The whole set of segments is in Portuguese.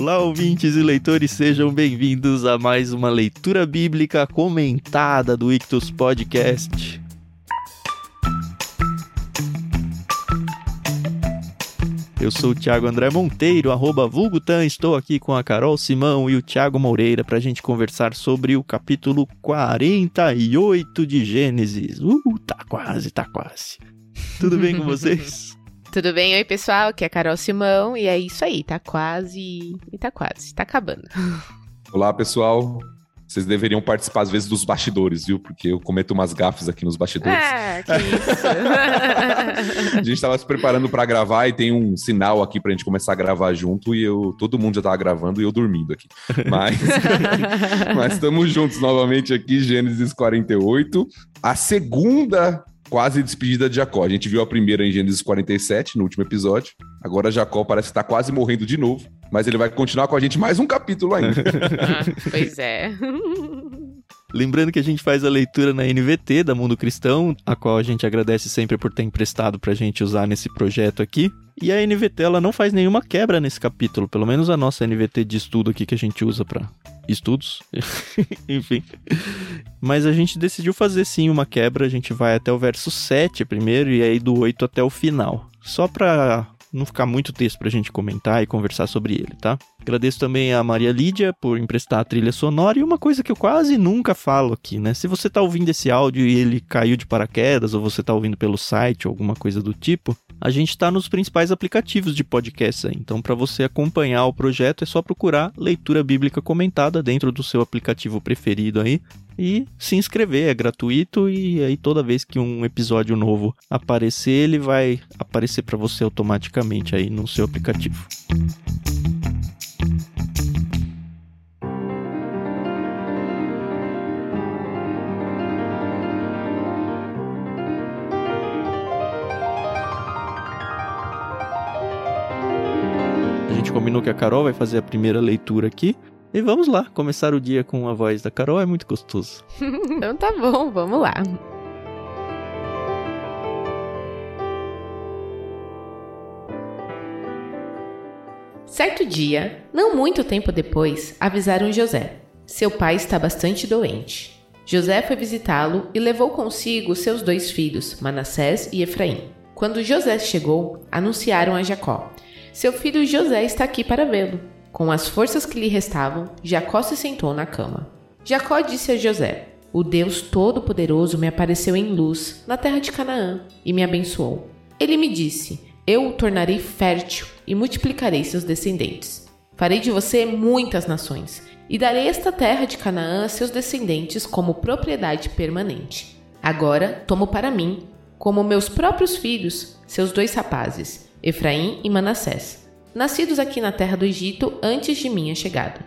Olá, ouvintes e leitores, sejam bem-vindos a mais uma leitura bíblica comentada do Ictus Podcast. Eu sou o Thiago André Monteiro, arroba Vulgutan. Estou aqui com a Carol Simão e o Thiago Moreira para a gente conversar sobre o capítulo 48 de Gênesis. Uh, tá quase, tá quase. Tudo bem com vocês? Tudo bem? Oi, pessoal, aqui é a Carol Simão e é isso aí, tá quase. E tá quase, tá acabando. Olá, pessoal. Vocês deveriam participar, às vezes, dos bastidores, viu? Porque eu cometo umas gafes aqui nos bastidores. Ah, que isso. a gente estava se preparando para gravar e tem um sinal aqui para a gente começar a gravar junto e eu, todo mundo já estava gravando e eu dormindo aqui. Mas, mas estamos juntos novamente aqui, Gênesis 48. A segunda quase despedida de Jacó. A gente viu a primeira em Gênesis 47, no último episódio. Agora Jacó parece estar tá quase morrendo de novo, mas ele vai continuar com a gente mais um capítulo ainda. ah, pois é. Lembrando que a gente faz a leitura na NVT da Mundo Cristão, a qual a gente agradece sempre por ter emprestado pra gente usar nesse projeto aqui. E a NVT ela não faz nenhuma quebra nesse capítulo, pelo menos a nossa NVT de estudo aqui que a gente usa para estudos. Enfim. Mas a gente decidiu fazer sim uma quebra, a gente vai até o verso 7 primeiro e aí do 8 até o final. Só para não ficar muito texto pra gente comentar e conversar sobre ele, tá? Agradeço também a Maria Lídia por emprestar a trilha sonora e uma coisa que eu quase nunca falo aqui, né? Se você tá ouvindo esse áudio e ele caiu de paraquedas ou você tá ouvindo pelo site ou alguma coisa do tipo, a gente está nos principais aplicativos de podcast. Então, para você acompanhar o projeto, é só procurar leitura bíblica comentada dentro do seu aplicativo preferido aí e se inscrever, é gratuito e aí toda vez que um episódio novo aparecer, ele vai aparecer para você automaticamente aí no seu aplicativo. Gente combinou que a Carol vai fazer a primeira leitura aqui. E vamos lá, começar o dia com a voz da Carol é muito gostoso. então tá bom, vamos lá. Certo dia, não muito tempo depois, avisaram José. Seu pai está bastante doente. José foi visitá-lo e levou consigo seus dois filhos, Manassés e Efraim. Quando José chegou, anunciaram a Jacó: Seu filho José está aqui para vê-lo. Com as forças que lhe restavam, Jacó se sentou na cama. Jacó disse a José: O Deus Todo-Poderoso me apareceu em luz na terra de Canaã e me abençoou. Ele me disse: Eu o tornarei fértil e multiplicarei seus descendentes. Farei de você muitas nações e darei esta terra de Canaã a seus descendentes como propriedade permanente. Agora tomo para mim, como meus próprios filhos, seus dois rapazes, Efraim e Manassés nascidos aqui na terra do Egito antes de minha chegada.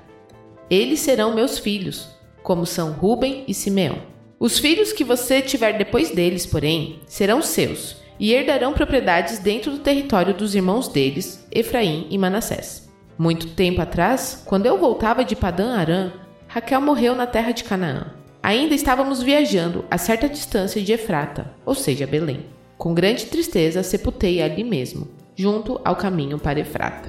Eles serão meus filhos, como são Ruben e Simeão. Os filhos que você tiver depois deles, porém, serão seus e herdarão propriedades dentro do território dos irmãos deles, Efraim e Manassés. Muito tempo atrás, quando eu voltava de Padã Arã, Raquel morreu na terra de Canaã. Ainda estávamos viajando a certa distância de Efrata, ou seja, Belém. Com grande tristeza sepultei ali mesmo, junto ao caminho para Efrata.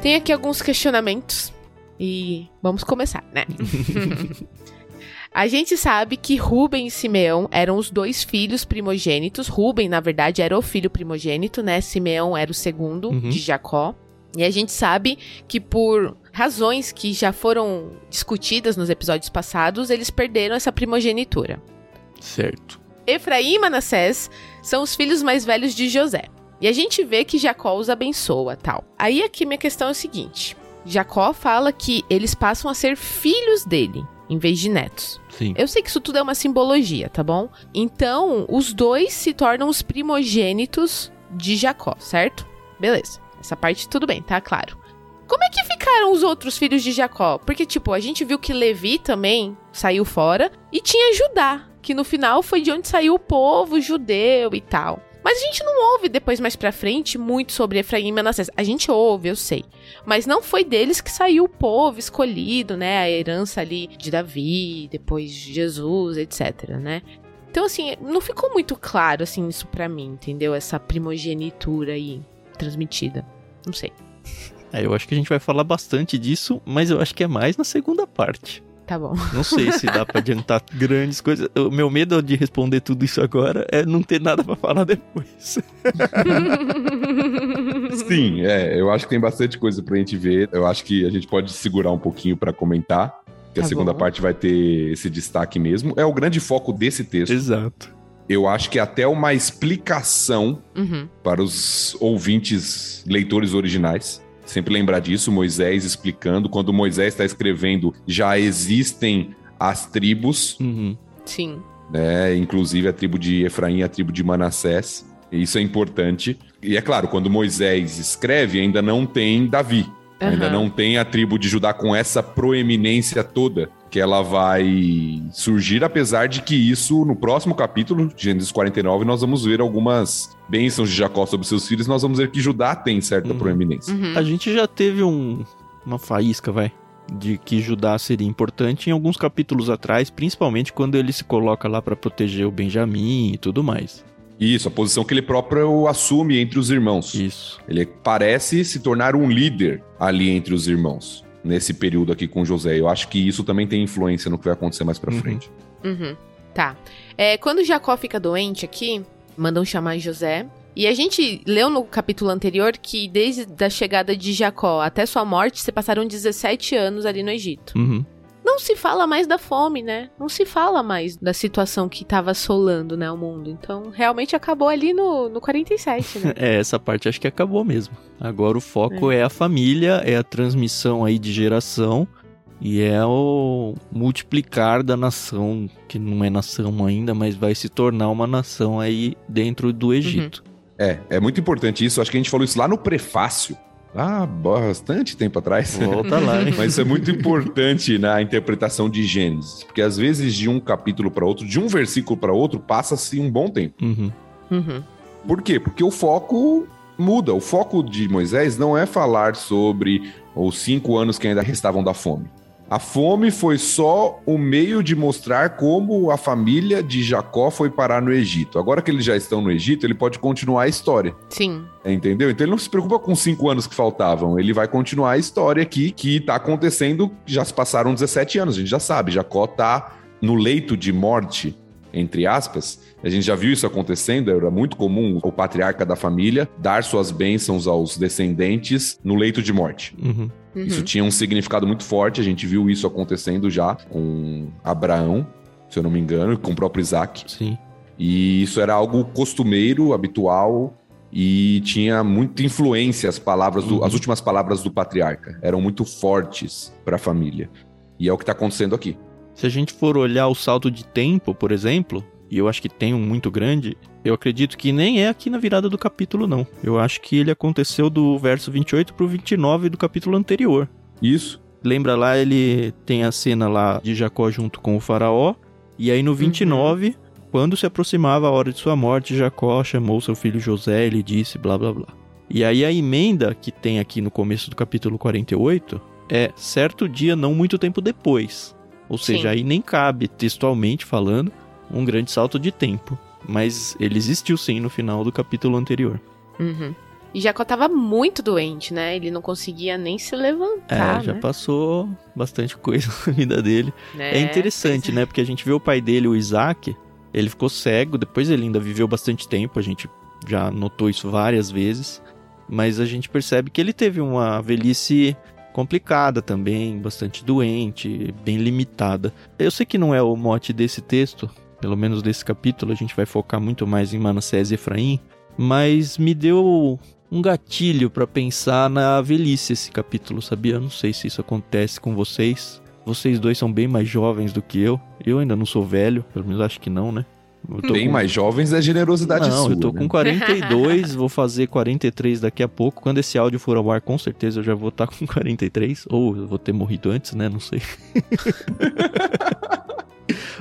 Tem aqui alguns questionamentos e vamos começar, né? A gente sabe que Ruben e Simeão eram os dois filhos primogênitos. Ruben, na verdade, era o filho primogênito, né? Simeão era o segundo uhum. de Jacó. E a gente sabe que por razões que já foram discutidas nos episódios passados, eles perderam essa primogenitura. Certo. Efraim e Manassés são os filhos mais velhos de José. E a gente vê que Jacó os abençoa, tal. Aí aqui minha questão é o seguinte: Jacó fala que eles passam a ser filhos dele, em vez de netos. Sim. Eu sei que isso tudo é uma simbologia, tá bom? Então, os dois se tornam os primogênitos de Jacó, certo? Beleza. Essa parte tudo bem, tá claro. Como é que ficaram os outros filhos de Jacó? Porque, tipo, a gente viu que Levi também saiu fora e tinha Judá, que no final foi de onde saiu o povo judeu e tal. Mas a gente não ouve depois mais pra frente muito sobre Efraim e Manassés. A gente ouve, eu sei. Mas não foi deles que saiu o povo escolhido, né? A herança ali de Davi, depois de Jesus, etc, né? Então, assim, não ficou muito claro, assim, isso pra mim, entendeu? Essa primogenitura aí transmitida. Não sei. É, eu acho que a gente vai falar bastante disso, mas eu acho que é mais na segunda parte. Tá bom. Não sei se dá pra adiantar grandes coisas. O meu medo de responder tudo isso agora é não ter nada pra falar depois. Sim, é, eu acho que tem bastante coisa pra gente ver. Eu acho que a gente pode segurar um pouquinho pra comentar, que Tá a segunda bom. parte vai ter esse destaque mesmo. É o grande foco desse texto. Exato. Eu acho que até uma explicação Uhum. para os ouvintes leitores originais. Sempre lembrar disso, Moisés explicando. Quando Moisés está escrevendo, já existem as tribos, Uhum. Sim. né? Inclusive a tribo de Efraim e a tribo de Manassés. Isso é importante. E é claro, quando Moisés escreve, ainda não tem Davi. Ainda Aham. não tem a tribo de Judá com essa proeminência toda que ela vai surgir, apesar de que isso, no próximo capítulo, Gênesis 49, nós vamos ver algumas bênçãos de Jacó sobre seus filhos, nós vamos ver que Judá tem certa Uhum. proeminência. Uhum. A gente já teve um, uma faísca, vai, de que Judá seria importante em alguns capítulos atrás, principalmente quando ele se coloca lá pra proteger o Benjamim e tudo mais. Isso, a posição que ele próprio assume entre os irmãos. Isso. Ele parece se tornar um líder ali entre os irmãos, nesse período aqui com José. Eu acho que isso também tem influência no que vai acontecer mais pra Uhum. frente. Uhum. Tá. É, quando Jacó fica doente aqui, mandam chamar José. E a gente leu no capítulo anterior que desde a chegada de Jacó até sua morte, se passaram 17 anos ali no Egito. Uhum. Não se fala mais da fome, né? Não se fala mais da situação que tava assolando, né, o mundo. Então, realmente acabou ali no, no 47, né? É, essa parte acho que acabou mesmo. Agora o foco é. a família, é a transmissão aí de geração e é o multiplicar da nação, que não é nação ainda, mas vai se tornar uma nação aí dentro do Egito. É, é muito importante isso. Acho que a gente falou isso lá no prefácio. Ah, bastante tempo atrás. Volta lá, hein? Mas isso é muito importante na interpretação de Gênesis, porque às vezes de um capítulo para outro, de um versículo para outro, passa-se um bom tempo. Uhum. Uhum. Por quê? Porque o foco muda. O foco de Moisés não é falar sobre os cinco anos que ainda restavam da fome. A fome foi só o meio de mostrar como a família de Jacó foi parar no Egito. Agora que eles já estão no Egito, ele pode continuar a história. Sim. Entendeu? Então ele não se preocupa com os cinco anos que faltavam. Ele vai continuar a história aqui que tá acontecendo. Já se passaram 17 anos, a gente já sabe. Jacó tá no leito de morte, entre aspas. A gente já viu isso acontecendo. Era muito comum o patriarca da família dar suas bênçãos aos descendentes no leito de morte. Uhum. Uhum. Isso tinha um significado muito forte. A gente viu isso acontecendo já com Abraão, se eu não me engano, e com o próprio Isaac. Sim. E isso era algo costumeiro, habitual, e tinha muita influência as palavras do- Uhum. as últimas palavras do patriarca eram muito fortes para a família. E é o que está acontecendo aqui. Se a gente for olhar o salto de tempo, por exemplo, e eu acho que tem um muito grande, eu acredito que nem é aqui na virada do capítulo, não. Eu acho que ele aconteceu do verso 28 pro 29 do capítulo anterior. Isso. Lembra lá, ele tem a cena lá de Jacó junto com o faraó, e aí no 29, quando se aproximava a hora de sua morte, Jacó chamou seu filho José, ele disse blá blá blá. E aí a emenda que tem aqui no começo do capítulo 48 é certo dia não muito tempo depois. Ou seja, Sim. aí nem cabe, textualmente falando, um grande salto de tempo. Mas ele existiu sim no final do capítulo anterior. Uhum. E Jacó tava muito doente, né? Ele não conseguia nem se É, levantar, já né? passou bastante coisa na vida dele. É, É, interessante, é. né? Porque a gente vê o pai dele, o Isaac, ele ficou cego, depois ele ainda viveu bastante tempo, a gente já notou isso várias vezes, mas a gente percebe que ele teve uma velhice complicada também, bastante doente, bem limitada. Eu sei que não é o mote desse texto, pelo menos desse capítulo, a gente vai focar muito mais em Manassés e Efraim, mas me deu um gatilho pra pensar na velhice esse capítulo, sabia? Eu não sei se isso acontece com vocês. Vocês dois são bem mais jovens do que eu. Eu ainda não sou velho, pelo menos acho que não, né? Bem com- mais jovens é generosidade Não, sua. eu tô né? com 42, vou fazer 43 daqui a pouco. Quando esse áudio for ao ar, com certeza eu já vou estar com 43. Ou eu vou ter morrido antes, né? Não sei.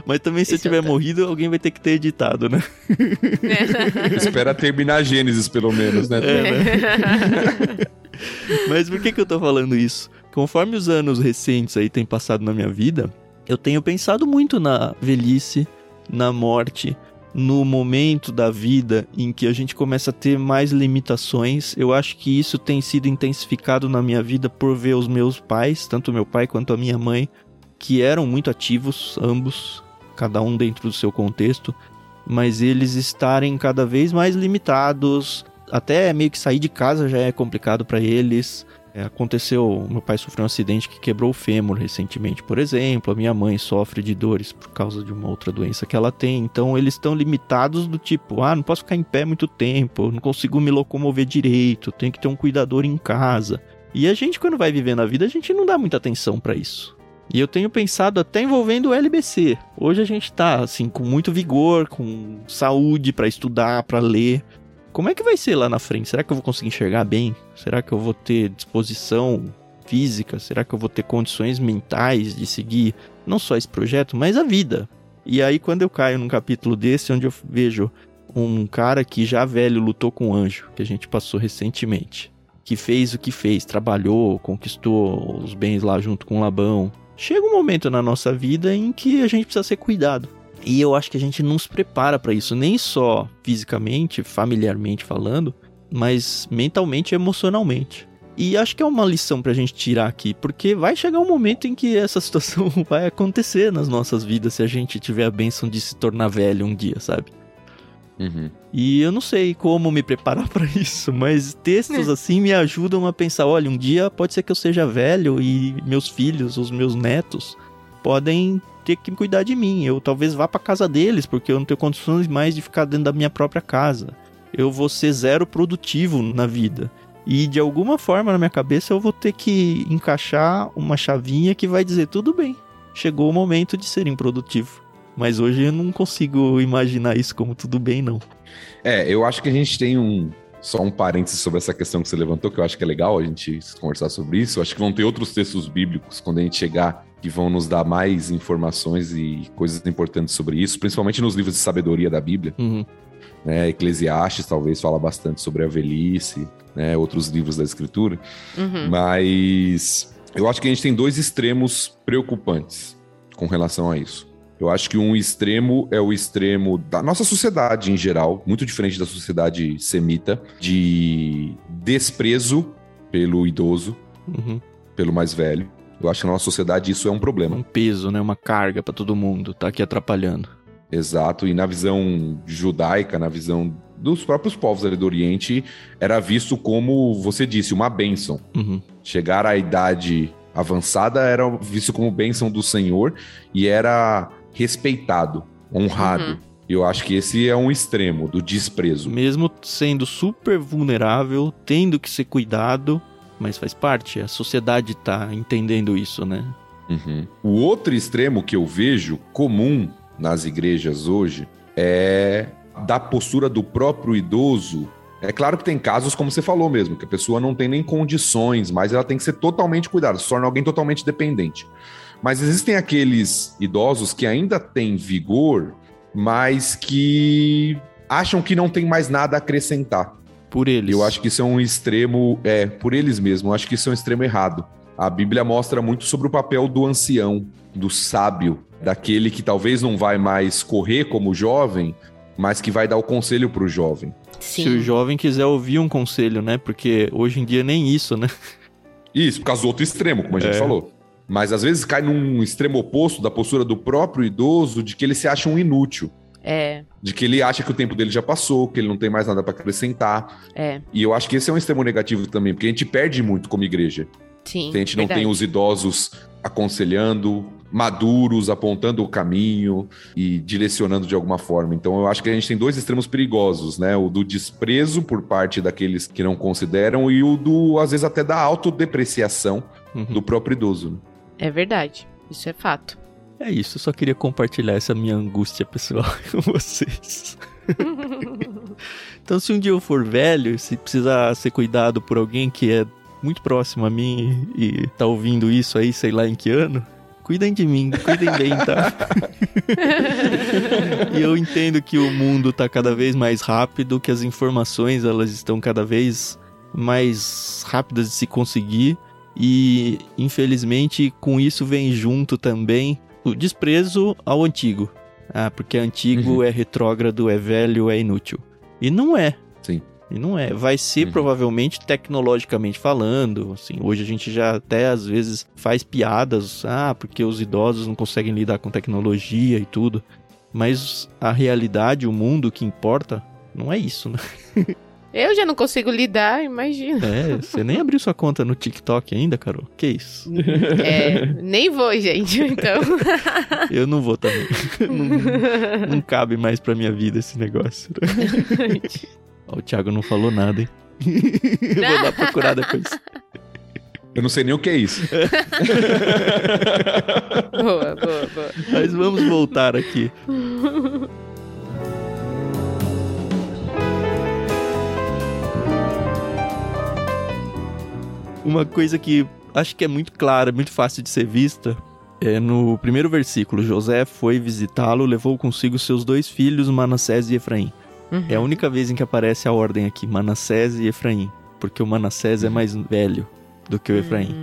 Mas também se eu Esse é tiver morrido, alguém vai ter que ter editado, né? Espera terminar Gênesis, pelo menos, né? É, Mas por que, que eu tô falando isso? Conforme os anos recentes aí têm passado na minha vida, eu tenho pensado muito na velhice, na morte, no momento da vida em que a gente começa a ter mais limitações. Eu acho que isso tem sido intensificado na minha vida por ver os meus pais, tanto meu pai quanto a minha mãe, que eram muito ativos, ambos, cada um dentro do seu contexto, mas eles estarem cada vez mais limitados, até meio que sair de casa já é complicado para eles. É, aconteceu, meu pai sofreu um acidente que quebrou o fêmur recentemente, por exemplo. A minha mãe sofre de dores por causa de uma outra doença que ela tem. Então eles estão limitados do tipo, ah, não posso ficar em pé muito tempo, não consigo me locomover direito, tenho que ter um cuidador em casa. E a gente, quando vai vivendo a vida, a gente não dá muita atenção para isso. E eu tenho pensado até envolvendo o LBC. Hoje a gente tá assim com muito vigor, com saúde para estudar, para ler. Como é que vai ser lá na frente? Será que eu vou conseguir enxergar bem? Será que eu vou ter disposição física? Será que eu vou ter condições mentais de seguir não só esse projeto, mas a vida? E aí, quando eu caio num capítulo desse, onde eu vejo um cara que já velho lutou com um anjo, que a gente passou recentemente, que fez o que fez, trabalhou, conquistou os bens lá junto com Labão. Chega um momento na nossa vida em que a gente precisa ser cuidado. E eu acho que a gente não se prepara para isso, nem só fisicamente, familiarmente falando, mas mentalmente e emocionalmente. E acho que é uma lição pra gente tirar aqui, porque vai chegar um momento em que essa situação vai acontecer nas nossas vidas se a gente tiver a benção de se tornar velho um dia, sabe? Uhum. E eu não sei como me preparar para isso, mas textos é. assim me ajudam a pensar: olha, um dia pode ser que eu seja velho e meus filhos, os meus netos, podem ter que cuidar de mim. Eu talvez vá para casa deles, porque eu não tenho condições mais de ficar dentro da minha própria casa. Eu vou ser zero produtivo na vida. E de alguma forma na minha cabeça eu vou ter que encaixar uma chavinha que vai dizer: tudo bem, chegou o momento de ser improdutivo. Mas hoje eu não consigo imaginar isso como tudo bem, não. É, eu acho que a gente tem um, só um parênteses sobre essa questão que você levantou, que eu acho que é legal a gente conversar sobre isso. Eu acho que vão ter outros textos bíblicos quando a gente chegar que vão nos dar mais informações e coisas importantes sobre isso, principalmente nos livros de sabedoria da Bíblia. Uhum. Né, Eclesiastes talvez fala bastante sobre a velhice, né, outros livros da Escritura, uhum. mas eu acho que a gente tem dois extremos preocupantes com relação a isso. Eu acho que um extremo é o extremo da nossa sociedade em geral, muito diferente da sociedade semita, de desprezo pelo idoso, uhum. pelo mais velho. Eu acho que na nossa sociedade isso é um problema. Um peso, né? Uma carga para todo mundo, tá aqui atrapalhando. Exato, e na visão judaica, na visão dos próprios povos ali do Oriente, era visto como, você disse, uma bênção. Uhum. Chegar à idade avançada era visto como bênção do Senhor e era respeitado, honrado. Uhum. Eu acho que esse é um extremo do desprezo. Mesmo sendo super vulnerável, tendo que ser cuidado, mas faz parte, a sociedade tá entendendo isso, né? Uhum. O outro extremo que eu vejo comum nas igrejas hoje é da postura do próprio idoso. É claro que tem casos, como você falou mesmo, que a pessoa não tem nem condições, mas ela tem que ser totalmente cuidada, se torna alguém totalmente dependente. Mas existem aqueles idosos que ainda têm vigor, mas que acham que não tem mais nada a acrescentar. Por eles. Eu acho que isso é um extremo, é, por eles mesmos, eu acho que isso é um extremo errado. A Bíblia mostra muito sobre o papel do ancião, do sábio, daquele que talvez não vai mais correr como jovem, mas que vai dar o conselho para o jovem. Sim. Se o jovem quiser ouvir um conselho, né? Porque hoje em dia nem isso, né? Isso, por causa do outro extremo, como a gente é. falou. Mas às vezes cai num extremo oposto da postura do próprio idoso, de que ele se acha um inútil. É. De que ele acha que o tempo dele já passou, que ele não tem mais nada para acrescentar. É. E eu acho que esse é um extremo negativo também, porque a gente perde muito como igreja. Sim. A gente não verdade. tem os idosos aconselhando, maduros, apontando o caminho e direcionando de alguma forma. Então eu acho que a gente tem dois extremos perigosos, né? O do desprezo por parte daqueles que não consideram e o do, às vezes, até da autodepreciação uhum. do próprio idoso. Né? É verdade. Isso é fato. É isso, eu só queria compartilhar essa minha angústia pessoal com vocês. então, se um dia eu for velho, se precisar ser cuidado por alguém que é muito próximo a mim e tá ouvindo isso aí, sei lá em que ano, cuidem de mim, cuidem bem, tá? e eu entendo que o mundo tá cada vez mais rápido, que as informações elas estão cada vez mais rápidas de se conseguir e infelizmente com isso vem junto também o desprezo ao antigo. Ah, porque antigo Uhum. é retrógrado, é velho, é inútil. E não é. Sim. E não é. Vai ser Uhum. provavelmente tecnologicamente falando. Assim, hoje a gente já até às vezes faz piadas. Ah, porque os idosos não conseguem lidar com tecnologia e tudo. Mas a realidade, o mundo que importa, não é isso, né? Eu já não consigo lidar, imagina. É, você nem abriu sua conta no TikTok ainda, Carol? Que isso? É, nem vou, gente, então. Eu não vou também. não, não cabe mais pra minha vida esse negócio. Ó, o Thiago não falou nada, hein? vou dar procurar depois. Eu não sei nem o que é isso. boa, boa, boa. Mas vamos voltar aqui. Uma coisa que acho que é muito clara, muito fácil de ser vista, é no primeiro versículo: José foi visitá-lo, levou consigo seus dois filhos, Manassés e Efraim. É a única vez em que aparece a ordem aqui, Manassés e Efraim, porque o Manassés é mais velho do que o Efraim.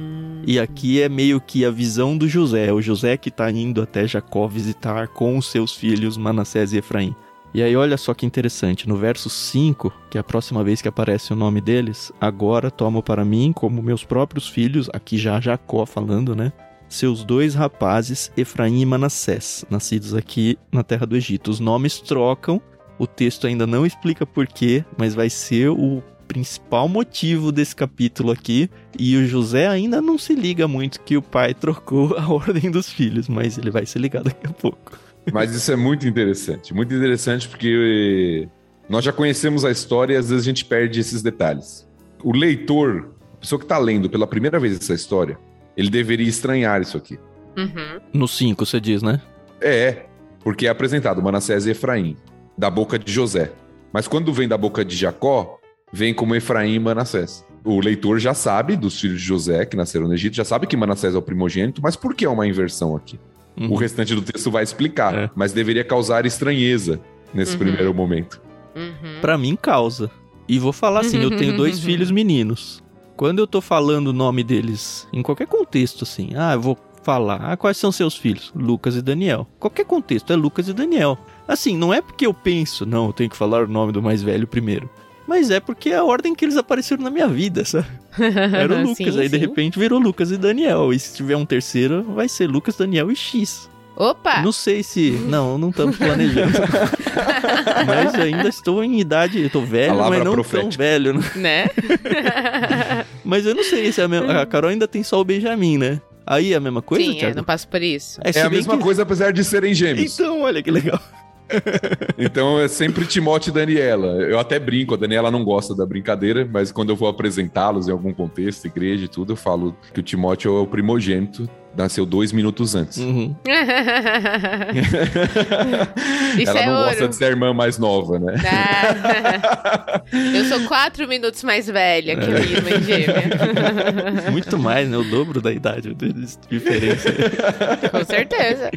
E aqui é meio que a visão do José, o José que tá indo até Jacó visitar com os seus filhos Manassés e Efraim. E aí olha só que interessante, no verso 5, que é a próxima vez que aparece o nome deles, agora tomo para mim como meus próprios filhos, aqui já Jacó falando, né? Seus dois rapazes, Efraim e Manassés, nascidos aqui na terra do Egito. Os nomes trocam, o texto ainda não explica porquê, mas vai ser o principal motivo desse capítulo aqui. E o José ainda não se liga muito que o pai trocou a ordem dos filhos, mas ele vai se ligar daqui a pouco. Mas isso é muito interessante. Muito interessante porque nós já conhecemos a história e às vezes a gente perde esses detalhes. O leitor, a pessoa que está lendo pela primeira vez essa história, ele deveria estranhar isso aqui. Uhum. No 5, você diz, né? É, porque é apresentado Manassés e Efraim, da boca de José. Mas quando vem da boca de Jacó, vem como Efraim e Manassés. O leitor já sabe dos filhos de José que nasceram no Egito, já sabe que Manassés é o primogênito, mas por que é uma inversão aqui? Uhum. O restante do texto vai explicar, É. mas deveria causar estranheza nesse Uhum. primeiro momento. Uhum. Pra mim, causa. E vou falar assim, eu tenho dois filhos meninos. Quando eu tô falando o nome deles, em qualquer contexto, assim, ah, eu vou falar, ah, quais são seus filhos? Lucas e Daniel. Qualquer contexto, é Lucas e Daniel. Assim, não é porque eu penso, não, eu tenho que falar o nome do mais velho primeiro. Mas é porque é a ordem que eles apareceram na minha vida, sabe? Era o Lucas, Sim, aí de sim. repente virou Lucas e Daniel. E se tiver um terceiro, vai ser Lucas, Daniel e X. Opa! Não sei se. Não, não estamos planejando. mas ainda estou em idade. Eu tô velho, Palavra mas não tão profética. velho. né? Né? Mas eu não sei se é a mesma. A Carol ainda tem só o Benjamin, né? Aí é a mesma coisa, Sim, é, não passo por isso. É, É a mesma que- coisa, apesar de serem gêmeos. Então, olha que legal. Então é sempre Timote e Daniela. Eu até brinco, a Daniela não gosta da brincadeira, mas quando eu vou apresentá-los em algum contexto, igreja e tudo, eu falo que o Timóteo é o primogênito, nasceu dois minutos antes. Uhum. Isso Ela é não ouro. gosta de ser a irmã mais nova, né? Ah. Eu sou quatro minutos mais velha que a minha irmã gêmea. Muito mais, né? O dobro da idade de diferença. Com certeza.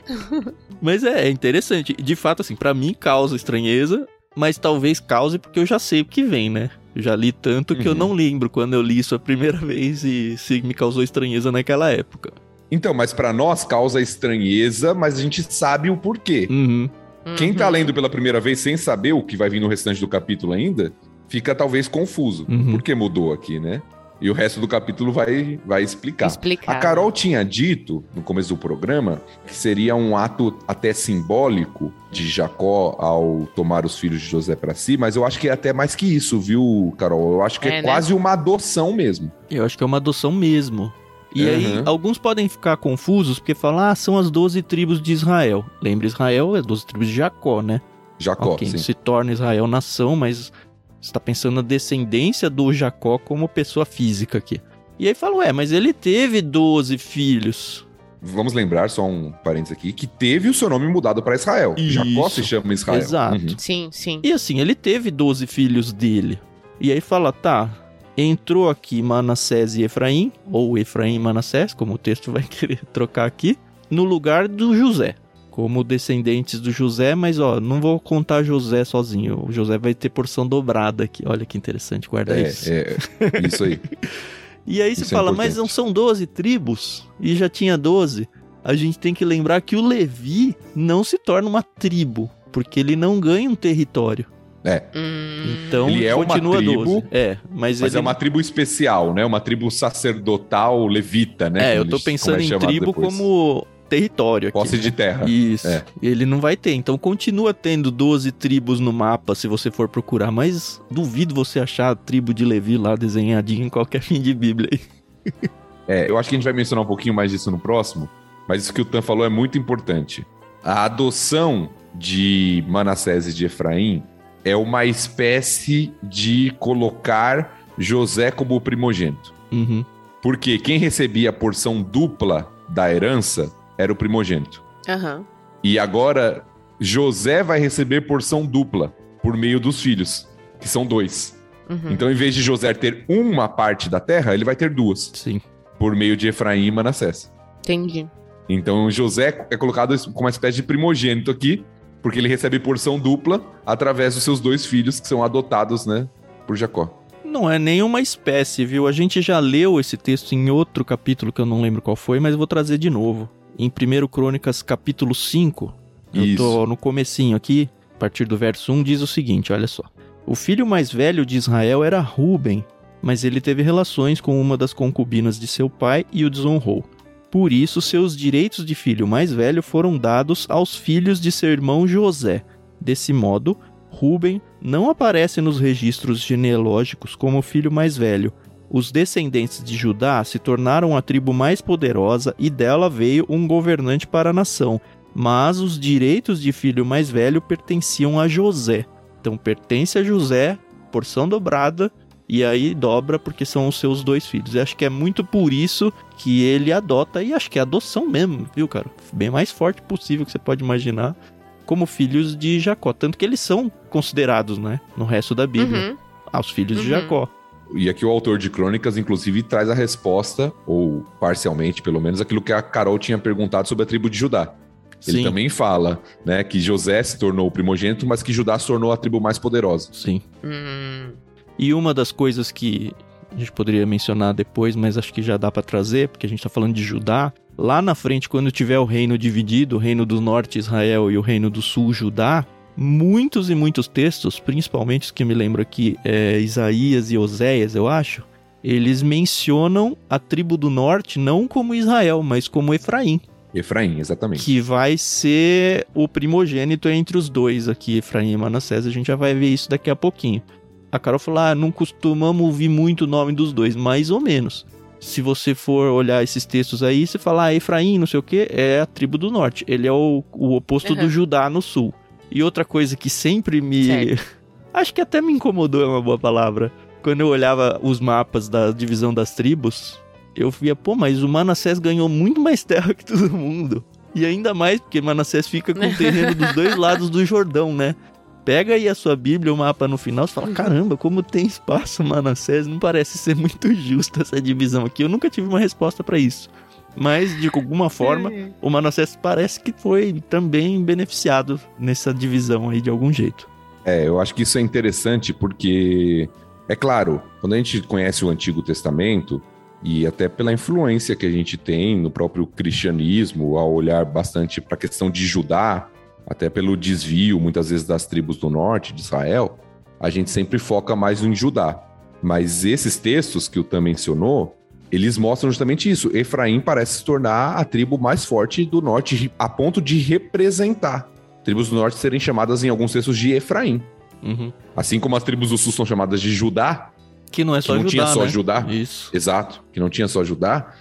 Mas é, é interessante. De fato, assim, pra mim causa estranheza, mas talvez cause porque eu já sei o que vem, né? Eu já li tanto que eu Uhum. não lembro quando eu li isso a primeira vez e se me causou estranheza naquela época. Então, mas pra nós causa estranheza, mas a gente sabe o porquê. Uhum. Quem Uhum. tá lendo pela primeira vez sem saber o que vai vir no restante do capítulo ainda, fica talvez confuso. Uhum. Por que mudou aqui, né? E o resto do capítulo vai, vai explicar. Explicar. A Carol tinha dito, no começo do programa, que seria um ato até simbólico de Jacó ao tomar os filhos de José para si, mas eu acho que é até mais que isso, viu, Carol? Eu acho que é, É, né? quase uma adoção mesmo. Eu acho que é uma adoção mesmo. E Uhum. aí, alguns podem ficar confusos porque falam, ah, são as 12 tribos de Israel. Lembra, Israel é 12 tribos de Jacó, né? Jacó, ok, sim. se torna Israel nação, mas você tá pensando na descendência do Jacó como pessoa física aqui. E aí fala, ué, mas ele teve 12 filhos. Vamos lembrar, só um parênteses aqui, que teve o seu nome mudado para Israel. Isso. Jacó se chama Israel. Exato. Uhum. Sim, sim. E assim, ele teve 12 filhos dele. E aí fala, tá, entrou aqui Manassés e Efraim, ou Efraim e Manassés, como o texto vai querer trocar aqui, no lugar do José. Como descendentes do José, mas ó, não vou contar José sozinho. O José vai ter porção dobrada aqui. Olha que interessante, guarda isso. É, é, isso aí. E aí você Isso é fala, mas não são 12 tribos? E já tinha 12? a gente tem que lembrar que o Levi não se torna uma tribo, porque ele não ganha um território. É. Hum, Então Ele é uma continua tribo, 12. É, mas, Mas ele é uma tribo especial, né? Uma tribo sacerdotal levita, né? É, eu tô eles- pensando é em tribo depois. como território aqui. Posse de terra. Isso. É. Ele não vai ter. Então continua tendo 12 tribos no mapa se você for procurar. Mas duvido você achar a tribo de Levi lá desenhadinha em qualquer fim de Bíblia aí. É, eu acho que a gente vai mencionar um pouquinho mais disso no próximo, mas isso que o Tan falou é muito importante. A adoção de Manassés e de Efraim é uma espécie de colocar José como o primogênito. Uhum. Porque quem recebia a porção dupla da herança era o primogênito. aham. E agora José vai receber porção dupla por meio dos filhos, que são dois. Uhum. Então, em vez de José ter uma parte da terra, ele vai ter duas, Sim. por meio de Efraim e Manassés. Entendi. Então José é colocado como uma espécie de primogênito aqui, porque ele recebe porção dupla através dos seus dois filhos que são adotados, né, por Jacó. Não é nenhuma espécie, viu? A gente já leu esse texto em outro capítulo que eu não lembro qual foi, mas eu vou trazer de novo. Em 1 Crônicas, capítulo 5, eu Isso. tô no comecinho aqui, a partir do verso 1, diz o seguinte, olha só. O filho mais velho de Israel era Ruben, mas ele teve relações com uma das concubinas de seu pai e o desonrou. Por isso, seus direitos de filho mais velho foram dados aos filhos de seu irmão José. Desse modo, Ruben não aparece nos registros genealógicos como filho mais velho. Os descendentes de Judá se tornaram a tribo mais poderosa e dela veio um governante para a nação, mas os direitos de filho mais velho pertenciam a José. Então pertence a José, porção dobrada, e aí dobra porque são os seus dois filhos. Eu acho que é muito por isso que ele adota, e acho que é adoção mesmo, viu, cara? Bem mais forte possível que você pode imaginar, como filhos de Jacó. Tanto que eles são considerados, né, no resto da Bíblia, Uhum. aos filhos de Uhum. Jacó. E aqui o autor de Crônicas, inclusive, traz a resposta, ou parcialmente pelo menos, aquilo que a Carol tinha perguntado sobre a tribo de Judá. Ele Sim, também fala, né, que José se tornou o primogênito, mas que Judá se tornou a tribo mais poderosa. sim. Hum, E uma das coisas que a gente poderia mencionar depois, mas acho que já dá pra trazer, porque a gente tá falando de Judá. Lá na frente, quando tiver o reino dividido, o reino do norte Israel e o reino do sul Judá, muitos e muitos textos, principalmente os que me lembro aqui, é Isaías e Oséias, eu acho, eles mencionam a tribo do norte não como Israel, mas como Efraim, Efraim, exatamente. que vai ser o primogênito entre os dois aqui, Efraim e Manassés. A gente já vai ver isso daqui a pouquinho. A Carol falou: ah, não costumamos ouvir muito o nome dos dois, mais ou menos. Se você for olhar esses textos aí, você fala, ah, Efraim, não sei o que, é a tribo do norte. Ele é o, o oposto do Uhum. Judá no sul. E outra coisa que sempre me. Certo. Acho que até me incomodou, é uma boa palavra. Quando eu olhava os mapas da divisão das tribos, eu via, pô, mas o Manassés ganhou muito mais terra que todo mundo. E ainda mais porque Manassés fica com o terreno dos dois lados do Jordão, né? Pega aí a sua Bíblia, o mapa no final, você fala, caramba, como tem espaço Manassés, não parece ser muito justa essa divisão aqui. Eu nunca tive uma resposta pra isso. Mas, de alguma forma, o Manassés parece que foi também beneficiado nessa divisão aí de algum jeito. É, eu acho que isso é interessante porque, é claro, quando a gente conhece o Antigo Testamento, e até pela influência que a gente tem no próprio cristianismo, ao olhar bastante para a questão de Judá, até pelo desvio muitas vezes das tribos do norte de Israel, a gente sempre foca mais em Judá. Mas esses textos que o Tam mencionou, eles mostram justamente isso. Efraim parece se tornar a tribo mais forte do norte, a ponto de representar tribos do norte serem chamadas em alguns textos de Efraim. Uhum. Assim como as tribos do sul são chamadas de Judá, Que não é que só não Judá, tinha só né? Judá. Isso. Exato, que não tinha só Judá,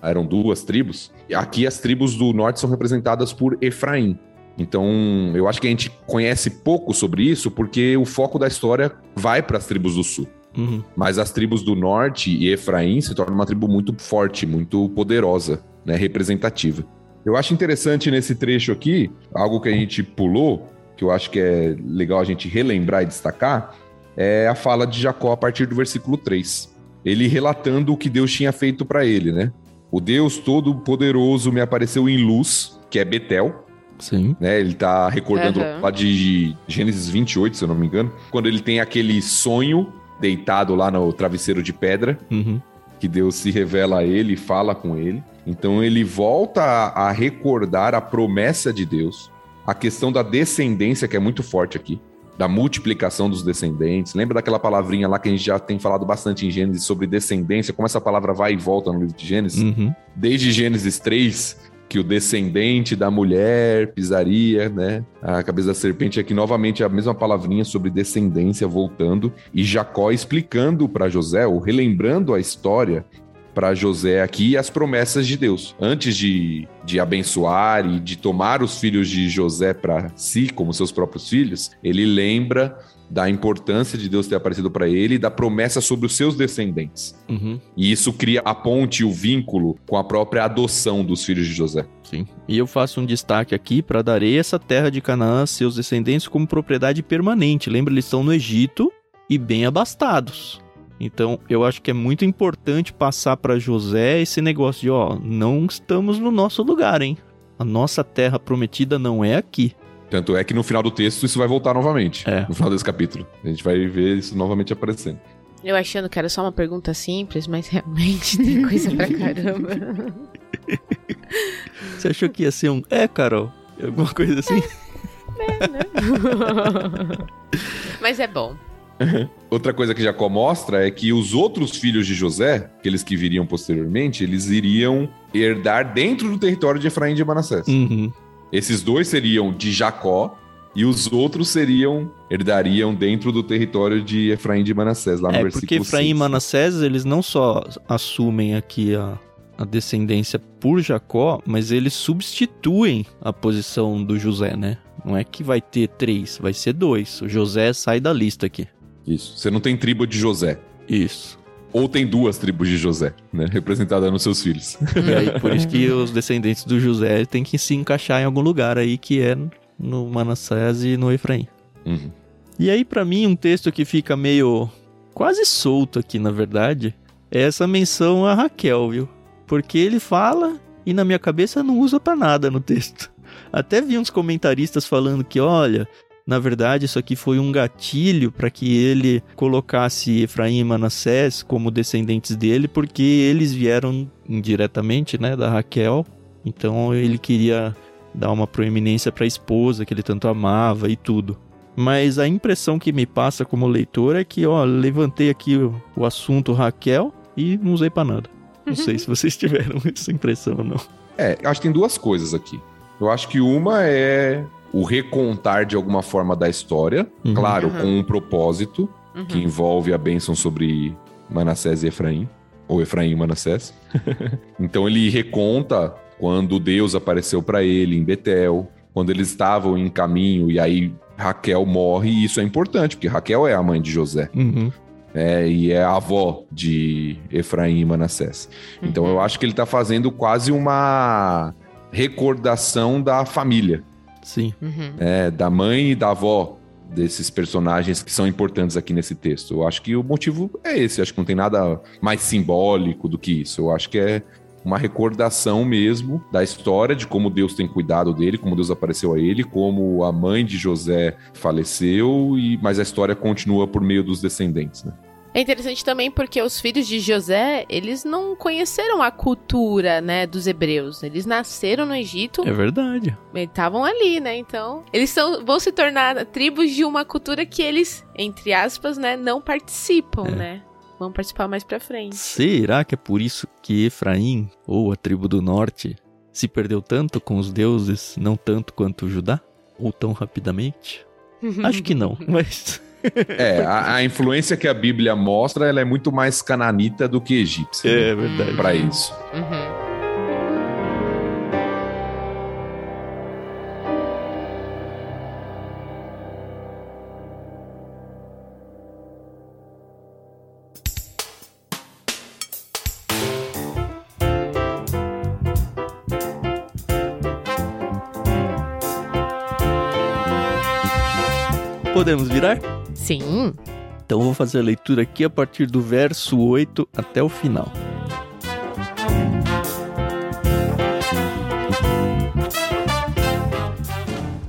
eram duas tribos. E Aqui as tribos do norte são representadas por Efraim. Então, eu acho que a gente conhece pouco sobre isso porque o foco da história vai para as tribos do sul. Uhum. Mas as tribos do norte e Efraim se tornam uma tribo muito forte, muito poderosa, né, representativa. Eu acho interessante nesse trecho aqui, algo que a gente pulou, que eu acho que é legal a gente relembrar e destacar, é a fala de Jacó a partir do versículo 3. Ele relatando o que Deus tinha feito para ele, né? O Deus Todo-Poderoso me apareceu em luz, que é Betel, Sim. né? Ele tá recordando Aham. lá de Gênesis 28, se eu não me engano, quando ele tem aquele sonho deitado lá no travesseiro de pedra, Uhum. que Deus se revela a ele e fala com ele. Então ele volta a, a recordar a promessa de Deus, a questão da descendência, que é muito forte aqui, da multiplicação dos descendentes. Lembra daquela palavrinha lá que a gente já tem falado bastante em Gênesis sobre descendência, como essa palavra vai e volta no livro de Gênesis? Uhum. Desde Gênesis 3, que o descendente da mulher pisaria, né? A cabeça da serpente aqui novamente a mesma palavrinha sobre descendência voltando e Jacó explicando para José, ou relembrando a história para José aqui as promessas de Deus. Antes de, de abençoar e de tomar os filhos de José para si, como seus próprios filhos, ele lembra da importância de Deus ter aparecido para ele e da promessa sobre os seus descendentes. Uhum. E isso cria a ponte, o vínculo com a própria adoção dos filhos de José. Sim. E eu faço um destaque aqui para darei essa terra de Canaã seus descendentes como propriedade permanente. Lembra, eles estão no Egito e bem abastados. Então, eu acho que é muito importante passar para José esse negócio de, ó, não estamos no nosso lugar, hein? A nossa terra prometida não é aqui. Tanto é que no final do texto isso vai voltar novamente. É. No final desse capítulo. A gente vai ver isso novamente aparecendo. Eu achando que era só uma pergunta simples, mas realmente tem coisa pra caramba. Você achou que ia ser um é, Carol? Alguma coisa assim? mas é bom. Outra coisa que Jacó mostra é que os outros filhos de José, aqueles que viriam posteriormente, eles iriam herdar dentro do território de Efraim e de Manassés. Uhum. Esses dois seriam de Jacó e os outros seriam herdariam dentro do território de Efraim e de Manassés, lá no É versículo porque Efraim e 6. Manassés, eles não só assumem aqui a, a descendência por Jacó, mas eles substituem a posição do José, né? Não é que vai ter três, vai ser dois. O José sai da lista aqui. Isso. Você não tem tribo de José. Isso. Ou tem duas tribos de José, né? Representada nos seus filhos. E aí, por isso que os descendentes do José têm que se encaixar em algum lugar aí, que é no Manassés e no Efraim. Uhum. E aí, pra mim, um texto que fica meio quase solto aqui, na verdade, é essa menção a Raquel, viu? Porque ele fala e na minha cabeça não usa pra nada no texto. Até vi uns comentaristas falando que, olha, na verdade isso aqui foi um gatilho para que ele colocasse Efraim e Manassés como descendentes dele, porque eles vieram indiretamente, né, da Raquel. Então ele queria dar uma proeminência para a esposa que ele tanto amava e tudo. Mas a impressão que me passa como leitor é que, ó, levantei aqui o, o assunto Raquel e não usei pra nada. Não sei se vocês tiveram essa impressão ou não. É, acho que tem duas coisas aqui. Eu acho que uma é o recontar de alguma forma da história, Uhum. claro, Uhum. com um propósito Uhum. que envolve a bênção sobre Manassés e Efraim, ou Efraim e Manassés. então ele reconta quando Deus apareceu para ele em Betel, quando eles estavam em caminho e aí Raquel morre, e isso é importante, porque Raquel é a mãe de José. Uhum. É, e é a avó de Efraim e Manassés. Então eu acho que ele está fazendo quase uma recordação da família, Sim. Uhum. né, da mãe e da avó desses personagens que são importantes aqui nesse texto. Eu acho que o motivo é esse, eu acho que não tem nada mais simbólico do que isso. Eu acho que é uma recordação mesmo da história de como Deus tem cuidado dele, como Deus apareceu a ele, como a mãe de José faleceu e mas a história continua por meio dos descendentes, né? É interessante também porque os filhos de José, eles não conheceram a cultura, né, dos hebreus. Eles nasceram no Egito, É verdade. estavam ali, né? Então, eles são, vão se tornar tribos de uma cultura que eles, entre aspas, né, não participam, É. né? Vão participar mais pra frente. Será que é por isso que Efraim, ou a tribo do norte, se perdeu tanto com os deuses, não tanto quanto Judá? Ou tão rapidamente? Acho que não, mas. É, a, a influência que a Bíblia mostra, ela é muito mais cananita do que egípcia. né, É verdade. Pra isso. Uhum. Podemos virar? Sim. Então vou fazer a leitura aqui a partir do verso 8 até o final.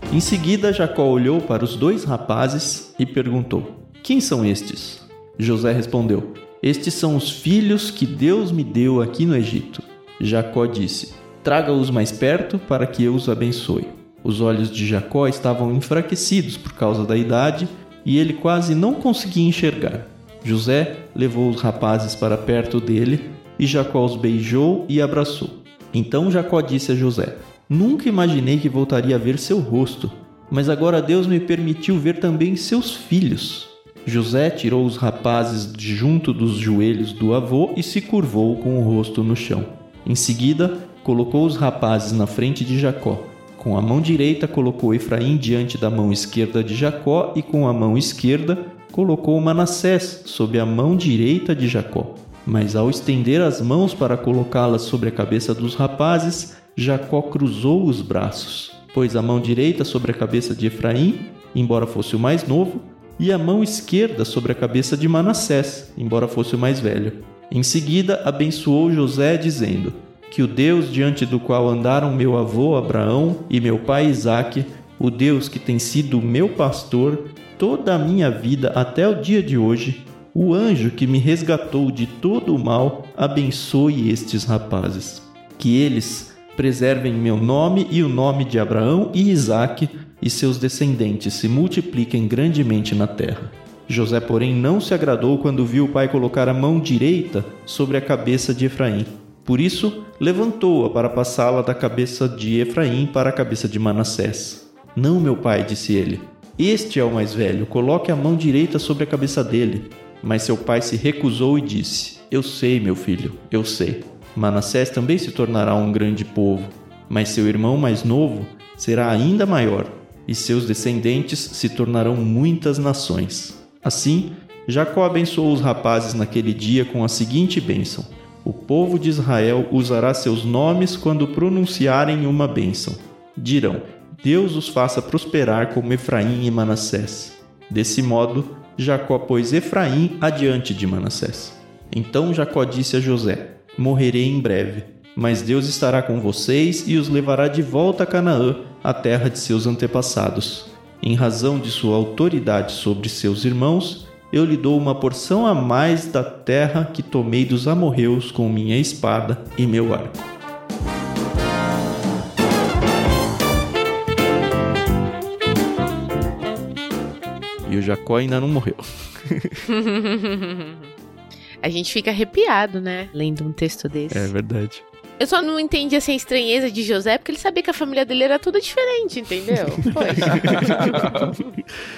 Em seguida, Jacó olhou para os dois rapazes e perguntou: Quem são estes? José respondeu: Estes são os filhos que Deus me deu aqui no Egito. Jacó disse: Traga-os mais perto para que eu os abençoe. Os olhos de Jacó estavam enfraquecidos por causa da idade e ele quase não conseguia enxergar. José levou os rapazes para perto dele e Jacó os beijou e abraçou. Então Jacó disse a José: Nunca imaginei que voltaria a ver seu rosto, mas agora Deus me permitiu ver também seus filhos. José tirou os rapazes de junto dos joelhos do avô e se curvou com o rosto no chão. Em seguida, colocou os rapazes na frente de Jacó. Com a mão direita colocou Efraim diante da mão esquerda de Jacó e com a mão esquerda colocou Manassés sob a mão direita de Jacó. Mas ao estender as mãos para colocá-las sobre a cabeça dos rapazes, Jacó cruzou os braços, pôs a mão direita sobre a cabeça de Efraim, embora fosse o mais novo, e a mão esquerda sobre a cabeça de Manassés, embora fosse o mais velho. Em seguida, abençoou José, dizendo: que o Deus diante do qual andaram meu avô Abraão e meu pai Isaque, o Deus que tem sido meu pastor toda a minha vida até o dia de hoje, o anjo que me resgatou de todo o mal, abençoe estes rapazes. Que eles preservem meu nome e o nome de Abraão e Isaque, e seus descendentes se multipliquem grandemente na terra. José, porém, não se agradou quando viu o pai colocar a mão direita sobre a cabeça de Efraim por isso, levantou-a para passá-la da cabeça de Efraim para a cabeça de Manassés. Não, meu pai, disse ele. Este é o mais velho, coloque a mão direita sobre a cabeça dele. Mas seu pai se recusou e disse: Eu sei, meu filho, eu sei. Manassés também se tornará um grande povo, mas seu irmão mais novo será ainda maior, e seus descendentes se tornarão muitas nações. Assim, Jacó abençoou os rapazes naquele dia com a seguinte bênção: o povo de Israel usará seus nomes quando pronunciarem uma bênção. Dirão: Deus os faça prosperar como Efraim e Manassés. Desse modo, Jacó pôs Efraim adiante de Manassés. Então Jacó disse a José: Morrerei em breve, mas Deus estará com vocês e os levará de volta a Canaã, a terra de seus antepassados. Em razão de sua autoridade sobre seus irmãos, eu lhe dou uma porção a mais da terra que tomei dos amorreus com minha espada e meu arco. E o Jacó ainda não morreu. a gente fica arrepiado, né? Lendo um texto desse. É verdade. Eu só não entendi assim, a estranheza de José, porque ele sabia que a família dele era tudo diferente, entendeu? Poxa.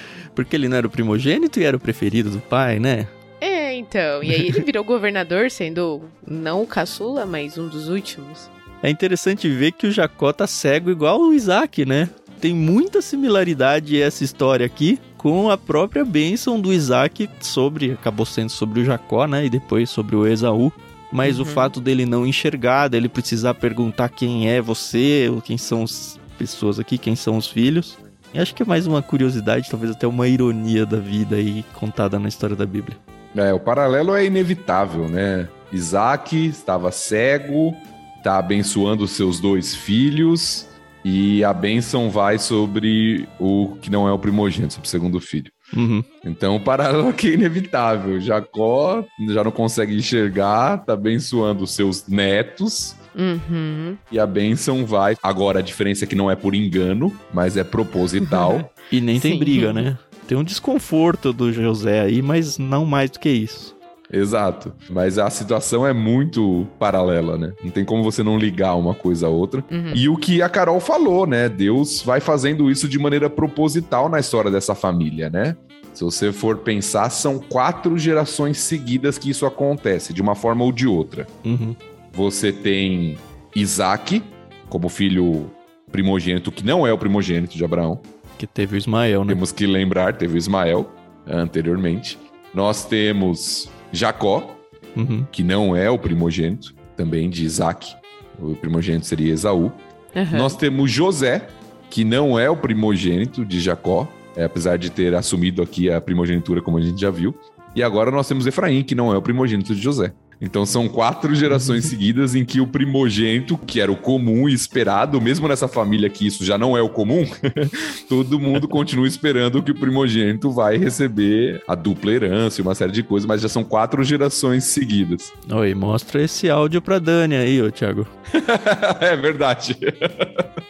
Porque ele não era o primogênito e era o preferido do pai, né? É, então. E aí ele virou governador, sendo não o caçula, mas um dos últimos. É interessante ver que o Jacó tá cego igual o Isaac, né? Tem muita similaridade essa história aqui com a própria bênção do Isaac sobre, acabou sendo sobre o Jacó, né? E depois sobre o Esaú. Mas uhum. o fato dele não enxergar, dele precisar perguntar quem é você, ou quem são as pessoas aqui, quem são os filhos, e acho que é mais uma curiosidade, talvez até uma ironia da vida aí contada na história da Bíblia. É, o paralelo é inevitável, né? Isaac estava cego, está abençoando seus dois filhos, e a bênção vai sobre o que não é o primogênito, sobre o segundo filho. Uhum. Então o paralelo aqui é inevitável. Jacó já não consegue enxergar, está abençoando seus netos, Uhum. E a bênção vai. Agora, a diferença é que não é por engano, mas é proposital. e nem tem Sim. briga, né? Tem um desconforto do José aí, mas não mais do que isso. Exato. Mas a situação é muito paralela, né? Não tem como você não ligar uma coisa a outra. Uhum. E o que a Carol falou, né? Deus vai fazendo isso de maneira proposital na história dessa família, né? Se você for pensar, são quatro gerações seguidas que isso acontece, de uma forma ou de outra. Uhum. Você tem Isaac como filho primogênito, que não é o primogênito de Abraão. Que teve o Ismael, né? Temos que lembrar, teve o Ismael anteriormente. Nós temos Jacó, uhum. que não é o primogênito, também de Isaac. O primogênito seria Esaú. Uhum. Nós temos José, que não é o primogênito de Jacó, é, apesar de ter assumido aqui a primogenitura, como a gente já viu. E agora nós temos Efraim, que não é o primogênito de José. Então são quatro gerações seguidas em que o primogênito, que era o comum e esperado, mesmo nessa família que isso já não é o comum, todo mundo continua esperando que o primogênito vai receber a dupla herança e uma série de coisas, mas já são quatro gerações seguidas. Oi, mostra esse áudio pra Dani aí, ô Thiago. é verdade.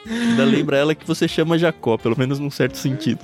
Ainda lembra ela que você chama Jacó, pelo menos num certo sentido.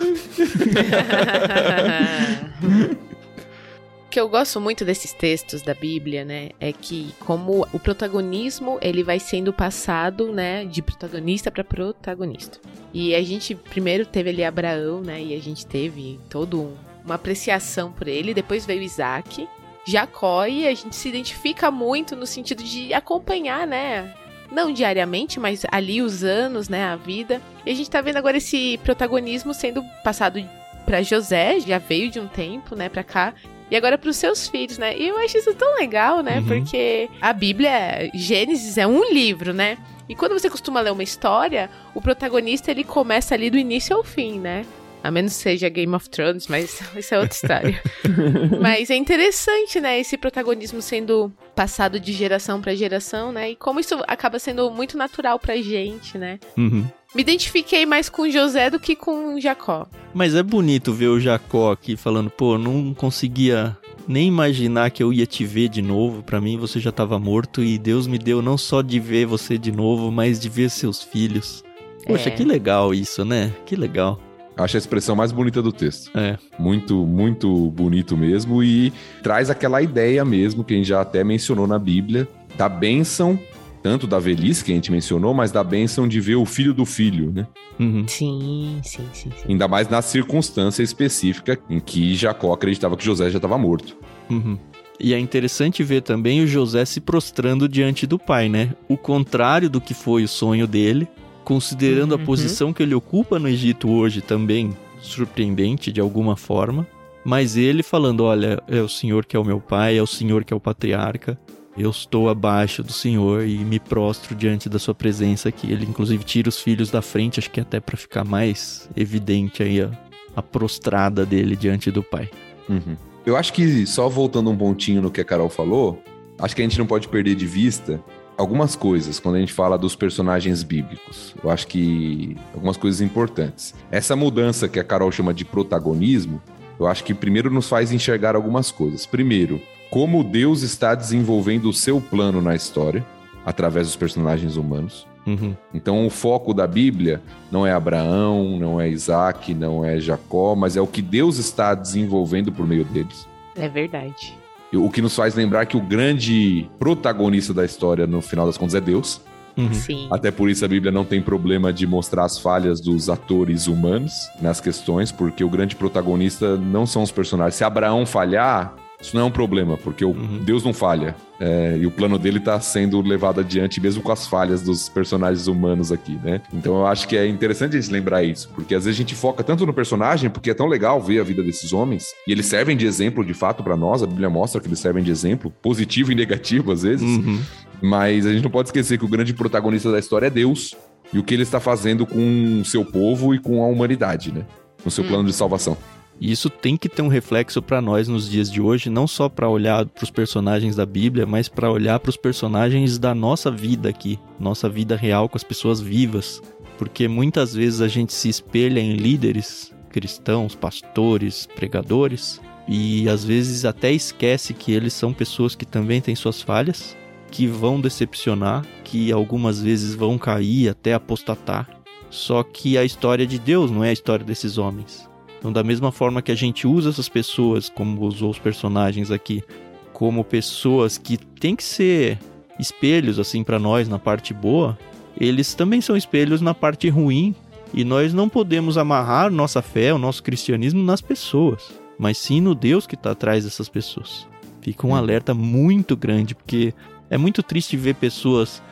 Que eu gosto muito desses textos da Bíblia, né, é que como o protagonismo ele vai sendo passado, né, de protagonista para protagonista. E a gente primeiro teve ali Abraão, né, e a gente teve todo um, uma apreciação por ele. Depois veio Isaac, Jacó e a gente se identifica muito no sentido de acompanhar, né, não diariamente, mas ali os anos, né, a vida. E a gente tá vendo agora esse protagonismo sendo passado para José, já veio de um tempo, né, para cá, e agora para os seus filhos, né? E eu acho isso tão legal, né? Uhum. Porque a Bíblia, Gênesis é um livro, né? E quando você costuma ler uma história, o protagonista ele começa ali do início ao fim, né? A menos que seja Game of Thrones, mas isso é outra história. mas é interessante, né? Esse protagonismo sendo passado de geração para geração, né? E como isso acaba sendo muito natural pra gente, né? Uhum. Me identifiquei mais com José do que com Jacó. Mas é bonito ver o Jacó aqui falando, pô, não conseguia nem imaginar que eu ia te ver de novo. Para mim você já estava morto e Deus me deu não só de ver você de novo, mas de ver seus filhos. Poxa, é. que legal isso, né? Que legal. Acho a expressão mais bonita do texto. É. Muito, muito bonito mesmo e traz aquela ideia mesmo que a gente já até mencionou na Bíblia da bênção tanto da velhice que a gente mencionou, mas da bênção de ver o filho do filho, né? Uhum. Sim, sim, sim, sim, Ainda mais na circunstância específica em que Jacó acreditava que José já estava morto. Uhum. E é interessante ver também o José se prostrando diante do pai, né? O contrário do que foi o sonho dele, considerando uhum. a posição que ele ocupa no Egito hoje também surpreendente de alguma forma. Mas ele falando: Olha, é o Senhor que é o meu pai, é o Senhor que é o patriarca, eu estou abaixo do Senhor e me prostro diante da sua presença aqui. Ele inclusive tira os filhos da frente, acho que até para ficar mais evidente aí a, a, prostrada dele diante do pai. Uhum. Eu acho que só voltando um pontinho no que a Carol falou, acho que a gente não pode perder de vista algumas coisas quando a gente fala dos personagens bíblicos. Eu acho que algumas coisas importantes. Essa mudança que a Carol chama de protagonismo, eu acho que primeiro nos faz enxergar algumas coisas. Primeiro, como Deus está desenvolvendo o seu plano na história através dos personagens humanos. Uhum. Então, o foco da Bíblia não é Abraão, não é Isaac, não é Jacó, mas é o que Deus está desenvolvendo por meio deles. É verdade. O que nos faz lembrar que o grande protagonista da história, no final das contas, é Deus. Uhum. Sim. Até por isso a Bíblia não tem problema de mostrar as falhas dos atores humanos nas questões, porque o grande protagonista não são os personagens. Se Abraão falhar, isso não é um problema, porque o uhum. Deus não falha. É, e o plano dele está sendo levado adiante, mesmo com as falhas dos personagens humanos aqui, né? Então eu acho que é interessante a gente lembrar isso, porque às vezes a gente foca tanto no personagem, porque é tão legal ver a vida desses homens, e eles servem de exemplo de fato para nós, a Bíblia mostra que eles servem de exemplo, positivo e negativo às vezes, uhum. mas a gente não pode esquecer que o grande protagonista da história é Deus e o que ele está fazendo com o seu povo e com a humanidade, né? No seu hum. plano de salvação. E isso tem que ter um reflexo para nós nos dias de hoje, não só para olhar para os personagens da Bíblia, mas para olhar para os personagens da nossa vida aqui, nossa vida real com as pessoas vivas. Porque muitas vezes a gente se espelha em líderes cristãos, pastores, pregadores, e às vezes até esquece que eles são pessoas que também têm suas falhas, que vão decepcionar, que algumas vezes vão cair até apostatar. Só que a história de Deus não é a história desses homens. Então, da mesma forma que a gente usa essas pessoas, como usou os personagens aqui, como pessoas que têm que ser espelhos assim para nós na parte boa, eles também são espelhos na parte ruim, e nós não podemos amarrar nossa fé, o nosso cristianismo nas pessoas, mas sim no Deus que está atrás dessas pessoas. Fica um uhum. alerta muito grande, porque é muito triste ver pessoas